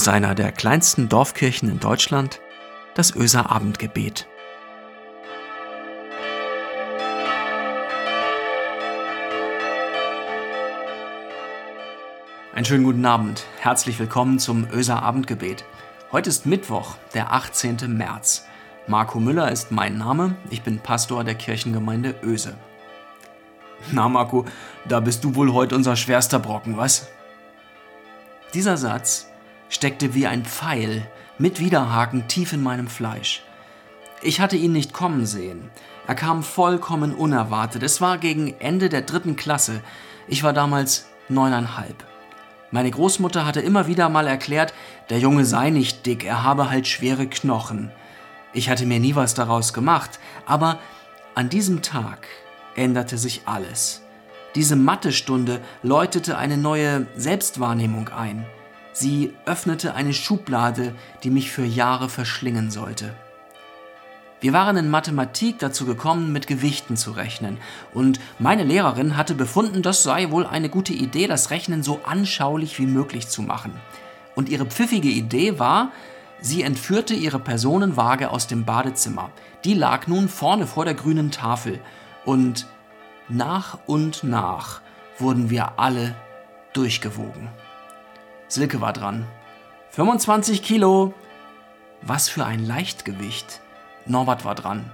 Aus einer der kleinsten Dorfkirchen in Deutschland, das Öser Abendgebet. Einen schönen guten Abend. Herzlich willkommen zum Öser Abendgebet. Heute ist Mittwoch, der 18. März. Marco Müller ist mein Name. Ich bin Pastor der Kirchengemeinde Öse. Na, Marco, da bist du wohl heute unser schwerster Brocken, was? Dieser Satz steckte wie ein Pfeil mit Widerhaken tief in meinem Fleisch. Ich hatte ihn nicht kommen sehen. Er kam vollkommen unerwartet. Es war gegen Ende der dritten Klasse. Ich war damals neuneinhalb. Meine Großmutter hatte immer wieder mal erklärt, der Junge sei nicht dick, er habe halt schwere Knochen. Ich hatte mir nie was daraus gemacht, aber an diesem Tag änderte sich alles. Diese Mathestunde läutete eine neue Selbstwahrnehmung ein. Sie öffnete eine Schublade, die mich für Jahre verschlingen sollte. Wir waren in Mathematik dazu gekommen, mit Gewichten zu rechnen. Und meine Lehrerin hatte befunden, das sei wohl eine gute Idee, das Rechnen so anschaulich wie möglich zu machen. Und ihre pfiffige Idee war, sie entführte ihre Personenwaage aus dem Badezimmer. Die lag nun vorne vor der grünen Tafel. Und nach und nach wurden wir alle durchgewogen. Silke war dran. 25 Kilo. Was für ein Leichtgewicht. Norbert war dran.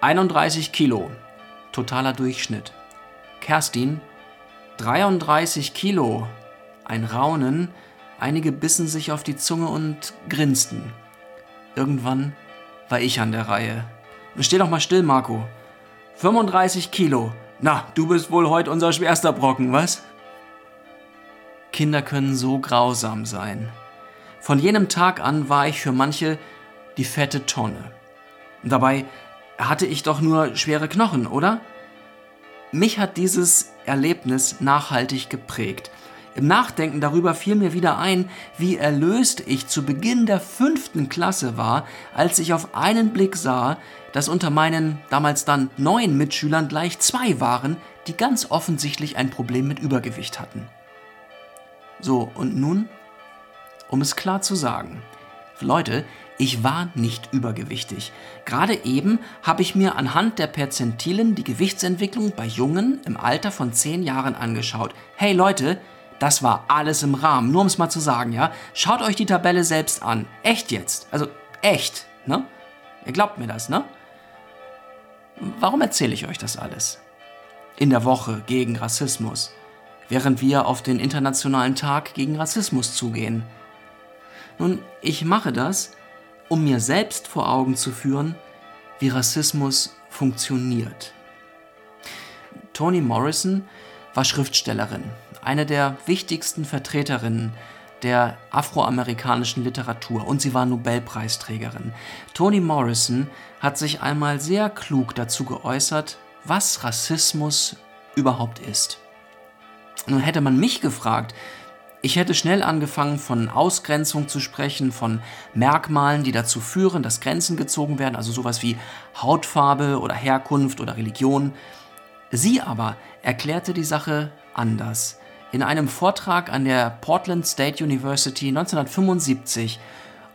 31 Kilo. Totaler Durchschnitt. Kerstin. 33 Kilo. Ein Raunen. Einige bissen sich auf die Zunge und grinsten. Irgendwann war ich an der Reihe. Steh doch mal still, Marco. 35 Kilo. Na, du bist wohl heute unser schwerster Brocken, was? Kinder können so grausam sein. Von jenem Tag an war ich für manche die fette Tonne. Dabei hatte ich doch nur schwere Knochen, oder? Mich hat dieses Erlebnis nachhaltig geprägt. Im Nachdenken darüber fiel mir wieder ein, wie erlöst ich zu Beginn der fünften Klasse war, als ich auf einen Blick sah, dass unter meinen damals dann neun Mitschülern gleich zwei waren, die ganz offensichtlich ein Problem mit Übergewicht hatten. So, und nun, um es klar zu sagen, Leute, ich war nicht übergewichtig. Gerade eben habe ich mir anhand der Perzentilen die Gewichtsentwicklung bei Jungen im Alter von 10 Jahren angeschaut. Hey Leute, das war alles im Rahmen, nur um es mal zu sagen, ja? Schaut euch die Tabelle selbst an. Echt jetzt. Also echt, ne? Ihr glaubt mir das, ne? Warum erzähle ich euch das alles? In der Woche gegen Rassismus, während wir auf den Internationalen Tag gegen Rassismus zugehen. Nun, ich mache das, um mir selbst vor Augen zu führen, wie Rassismus funktioniert. Toni Morrison war Schriftstellerin, eine der wichtigsten Vertreterinnen der afroamerikanischen Literatur und sie war Nobelpreisträgerin. Toni Morrison hat sich einmal sehr klug dazu geäußert, was Rassismus überhaupt ist. Nun hätte man mich gefragt, ich hätte schnell angefangen, von Ausgrenzung zu sprechen, von Merkmalen, die dazu führen, dass Grenzen gezogen werden, also sowas wie Hautfarbe oder Herkunft oder Religion. Sie aber erklärte die Sache anders. In einem Vortrag an der Portland State University 1975.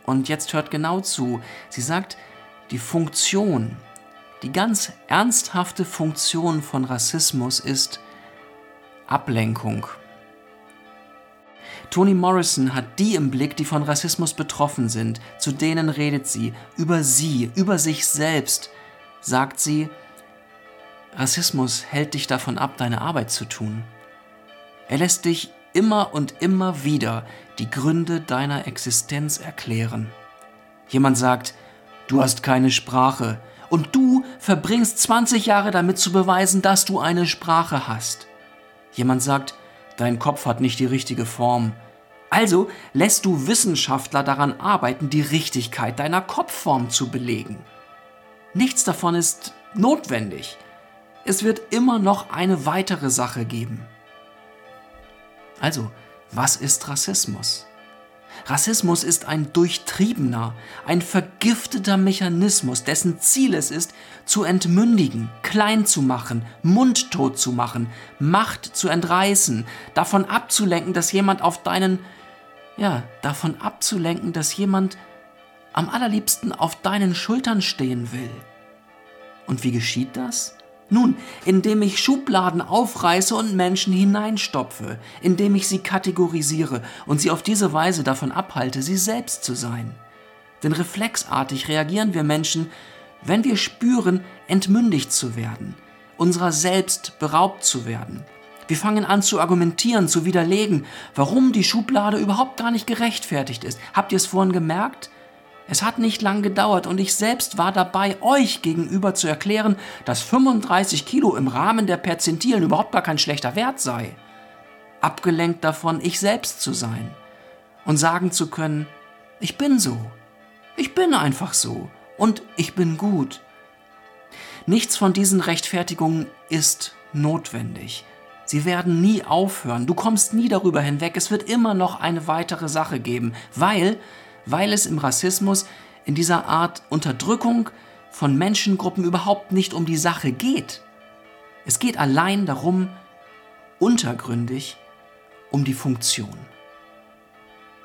Und jetzt hört genau zu. Sie sagt, die Funktion, die ganz ernsthafte Funktion von Rassismus ist Ablenkung. Toni Morrison hat die im Blick, die von Rassismus betroffen sind. Zu denen redet sie. Über sie, über sich selbst. Sagt sie, Rassismus hält dich davon ab, deine Arbeit zu tun. Er lässt dich immer und immer wieder die Gründe deiner Existenz erklären. Jemand sagt, du hast keine Sprache und du verbringst 20 Jahre damit zu beweisen, dass du eine Sprache hast. Jemand sagt, dein Kopf hat nicht die richtige Form. Also lässt du Wissenschaftler daran arbeiten, die Richtigkeit deiner Kopfform zu belegen. Nichts davon ist notwendig. Es wird immer noch eine weitere Sache geben. Also, was ist Rassismus? Rassismus ist ein durchtriebener, ein vergifteter Mechanismus, dessen Ziel es ist, zu entmündigen, klein zu machen, mundtot zu machen, Macht zu entreißen, davon abzulenken, dass jemand auf deinen ja, davon abzulenken, dass jemand am allerliebsten auf deinen Schultern stehen will. Und wie geschieht das? Nun, indem ich Schubladen aufreiße und Menschen hineinstopfe, indem ich sie kategorisiere und sie auf diese Weise davon abhalte, sie selbst zu sein. Denn reflexartig reagieren wir Menschen, wenn wir spüren, entmündigt zu werden, unserer selbst beraubt zu werden. Wir fangen an zu argumentieren, zu widerlegen, warum die Schublade überhaupt gar nicht gerechtfertigt ist. Habt ihr es vorhin gemerkt? Es hat nicht lang gedauert und ich selbst war dabei, euch gegenüber zu erklären, dass 35 Kilo im Rahmen der Perzentilen überhaupt gar kein schlechter Wert sei. Abgelenkt davon, ich selbst zu sein und sagen zu können, ich bin so. Ich bin einfach so und ich bin gut. Nichts von diesen Rechtfertigungen ist notwendig. Sie werden nie aufhören. Du kommst nie darüber hinweg. Es wird immer noch eine weitere Sache geben, weil, weil es im Rassismus in dieser Art Unterdrückung von Menschengruppen überhaupt nicht um die Sache geht. Es geht allein darum, untergründig um die Funktion.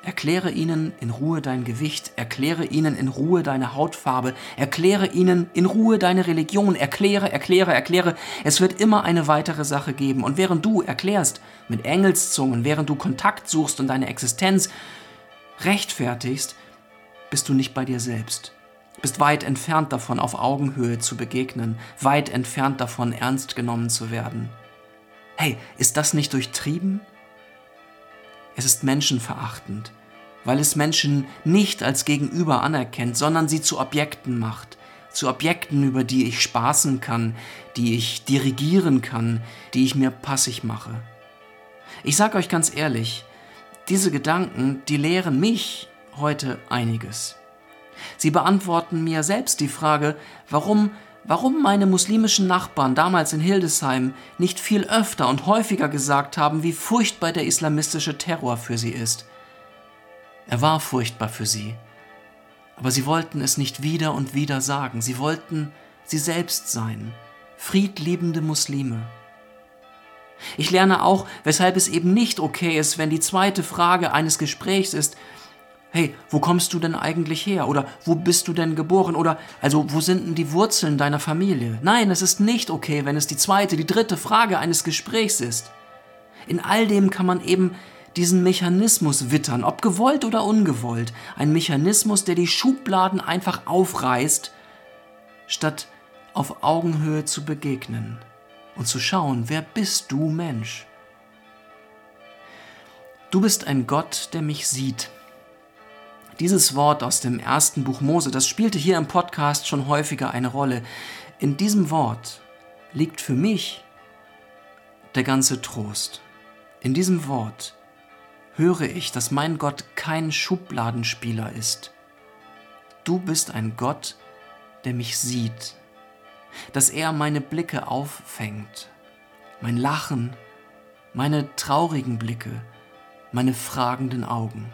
Erkläre ihnen in Ruhe dein Gewicht, erkläre ihnen in Ruhe deine Hautfarbe, erkläre ihnen in Ruhe deine Religion, erkläre, erkläre, erkläre. Es wird immer eine weitere Sache geben. Und während du erklärst mit Engelszungen, während du Kontakt suchst und deine Existenz rechtfertigst, bist du nicht bei dir selbst. Bist weit entfernt davon, auf Augenhöhe zu begegnen, weit entfernt davon, ernst genommen zu werden. Hey, ist das nicht durchtrieben? Es ist menschenverachtend, weil es Menschen nicht als Gegenüber anerkennt, sondern sie zu Objekten macht, zu Objekten, über die ich spaßen kann, die ich dirigieren kann, die ich mir passig mache. Ich sage euch ganz ehrlich, diese Gedanken, die lehren mich heute einiges. Sie beantworten mir selbst die Frage, warum warum meine muslimischen Nachbarn damals in Hildesheim nicht viel öfter und häufiger gesagt haben, wie furchtbar der islamistische Terror für sie ist. Er war furchtbar für sie, aber sie wollten es nicht wieder und wieder sagen, sie wollten sie selbst sein, friedliebende Muslime. Ich lerne auch, weshalb es eben nicht okay ist, wenn die zweite Frage eines Gesprächs ist, hey, wo kommst du denn eigentlich her? Oder wo bist du denn geboren? Oder also wo sind denn die Wurzeln deiner Familie? Nein, es ist nicht okay, wenn es die zweite, die dritte Frage eines Gesprächs ist. In all dem kann man eben diesen Mechanismus wittern, ob gewollt oder ungewollt. Ein Mechanismus, der die Schubladen einfach aufreißt, statt auf Augenhöhe zu begegnen und zu schauen, wer bist du Mensch? Du bist ein Gott, der mich sieht dieses Wort aus dem ersten Buch Mose, das spielte hier im Podcast schon häufiger eine Rolle. In diesem Wort liegt für mich der ganze Trost. In diesem Wort höre ich, dass mein Gott kein Schubladenspieler ist. Du bist ein Gott, der mich sieht, dass er meine Blicke auffängt, mein Lachen, meine traurigen Blicke, meine fragenden Augen.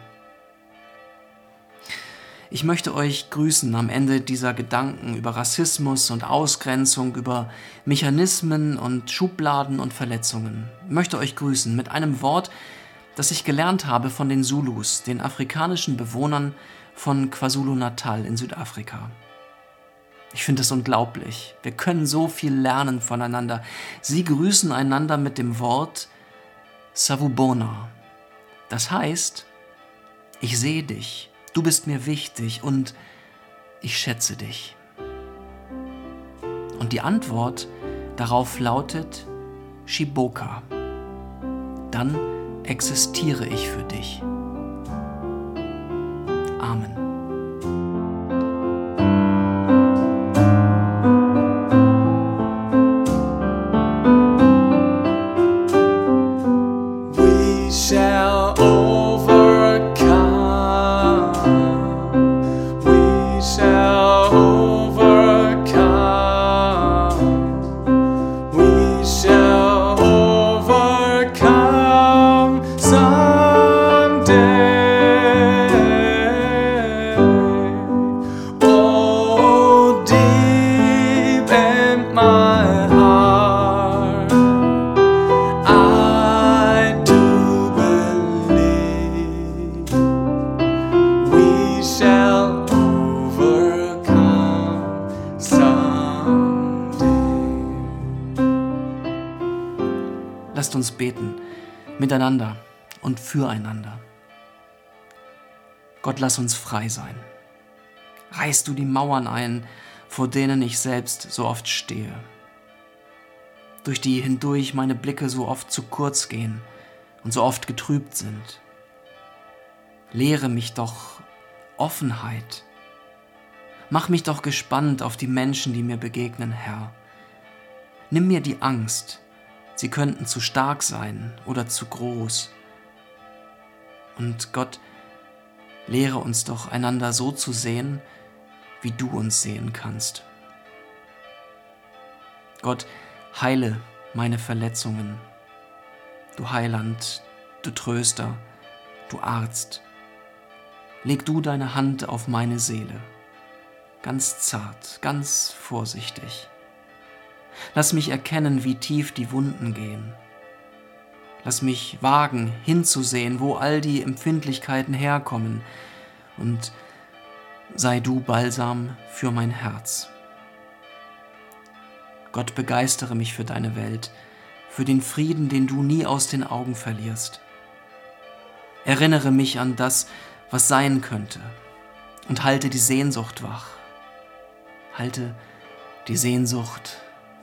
Ich möchte euch grüßen am Ende dieser Gedanken über Rassismus und Ausgrenzung, über Mechanismen und Schubladen und Verletzungen. Ich möchte euch grüßen mit einem Wort, das ich gelernt habe von den Zulus, den afrikanischen Bewohnern von KwaZulu-Natal in Südafrika. Ich finde es unglaublich. Wir können so viel lernen voneinander. Sie grüßen einander mit dem Wort Savubona. Das heißt, ich sehe dich Du bist mir wichtig und ich schätze dich. Und die Antwort darauf lautet Shiboka. Dann existiere ich für dich. shine. Miteinander und füreinander. Gott, lass uns frei sein. Reißt du die Mauern ein, vor denen ich selbst so oft stehe, durch die hindurch meine Blicke so oft zu kurz gehen und so oft getrübt sind. Lehre mich doch Offenheit. Mach mich doch gespannt auf die Menschen, die mir begegnen, Herr. Nimm mir die Angst, sie könnten zu stark sein oder zu groß. Und Gott, lehre uns doch einander so zu sehen, wie du uns sehen kannst. Gott, heile meine Verletzungen. Du Heiland, du Tröster, du Arzt. Leg du deine Hand auf meine Seele, ganz zart, ganz vorsichtig. Lass mich erkennen, wie tief die Wunden gehen. Lass mich wagen, hinzusehen, wo all die Empfindlichkeiten herkommen und sei du Balsam für mein Herz. Gott begeistere mich für deine Welt, für den Frieden, den du nie aus den Augen verlierst. Erinnere mich an das, was sein könnte, und halte die Sehnsucht wach. Halte die Sehnsucht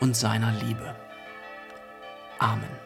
und seiner Liebe. Amen.